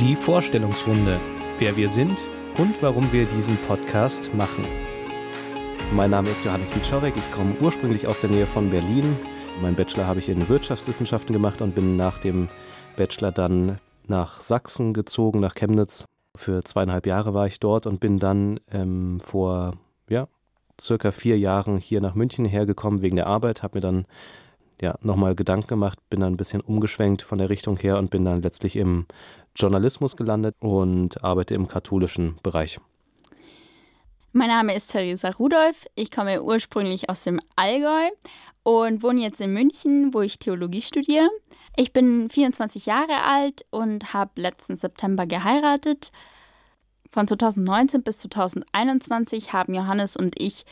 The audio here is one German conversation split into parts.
Die Vorstellungsrunde. Wer wir sind und warum wir diesen Podcast machen. Mein Name ist Johannes Wiczorek. Ich komme ursprünglich aus der Nähe von Berlin. Mein Bachelor habe ich in Wirtschaftswissenschaften gemacht und bin nach dem Bachelor dann nach Sachsen gezogen, nach Chemnitz. Für zweieinhalb Jahre war ich dort und bin dann ähm, vor ja, circa vier Jahren hier nach München hergekommen wegen der Arbeit, habe mir dann ja, nochmal Gedanken gemacht, bin dann ein bisschen umgeschwenkt von der Richtung her und bin dann letztlich im Journalismus gelandet und arbeite im katholischen Bereich. Mein Name ist Theresa Rudolph. Ich komme ursprünglich aus dem Allgäu und wohne jetzt in München, wo ich Theologie studiere. Ich bin 24 Jahre alt und habe letzten September geheiratet. Von 2019 bis 2021 haben Johannes und ich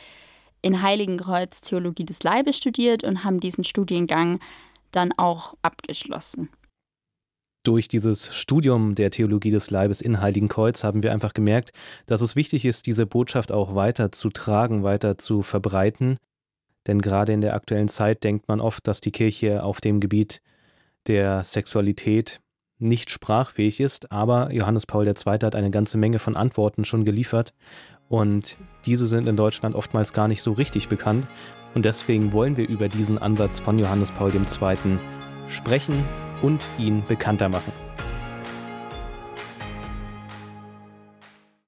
in Heiligenkreuz Theologie des Leibes studiert und haben diesen Studiengang dann auch abgeschlossen. Durch dieses Studium der Theologie des Leibes in Heiligenkreuz haben wir einfach gemerkt, dass es wichtig ist, diese Botschaft auch weiter zu tragen, weiter zu verbreiten. Denn gerade in der aktuellen Zeit denkt man oft, dass die Kirche auf dem Gebiet der Sexualität nicht sprachfähig ist, aber Johannes Paul II. hat eine ganze Menge von Antworten schon geliefert und diese sind in Deutschland oftmals gar nicht so richtig bekannt und deswegen wollen wir über diesen Ansatz von Johannes Paul II. sprechen und ihn bekannter machen.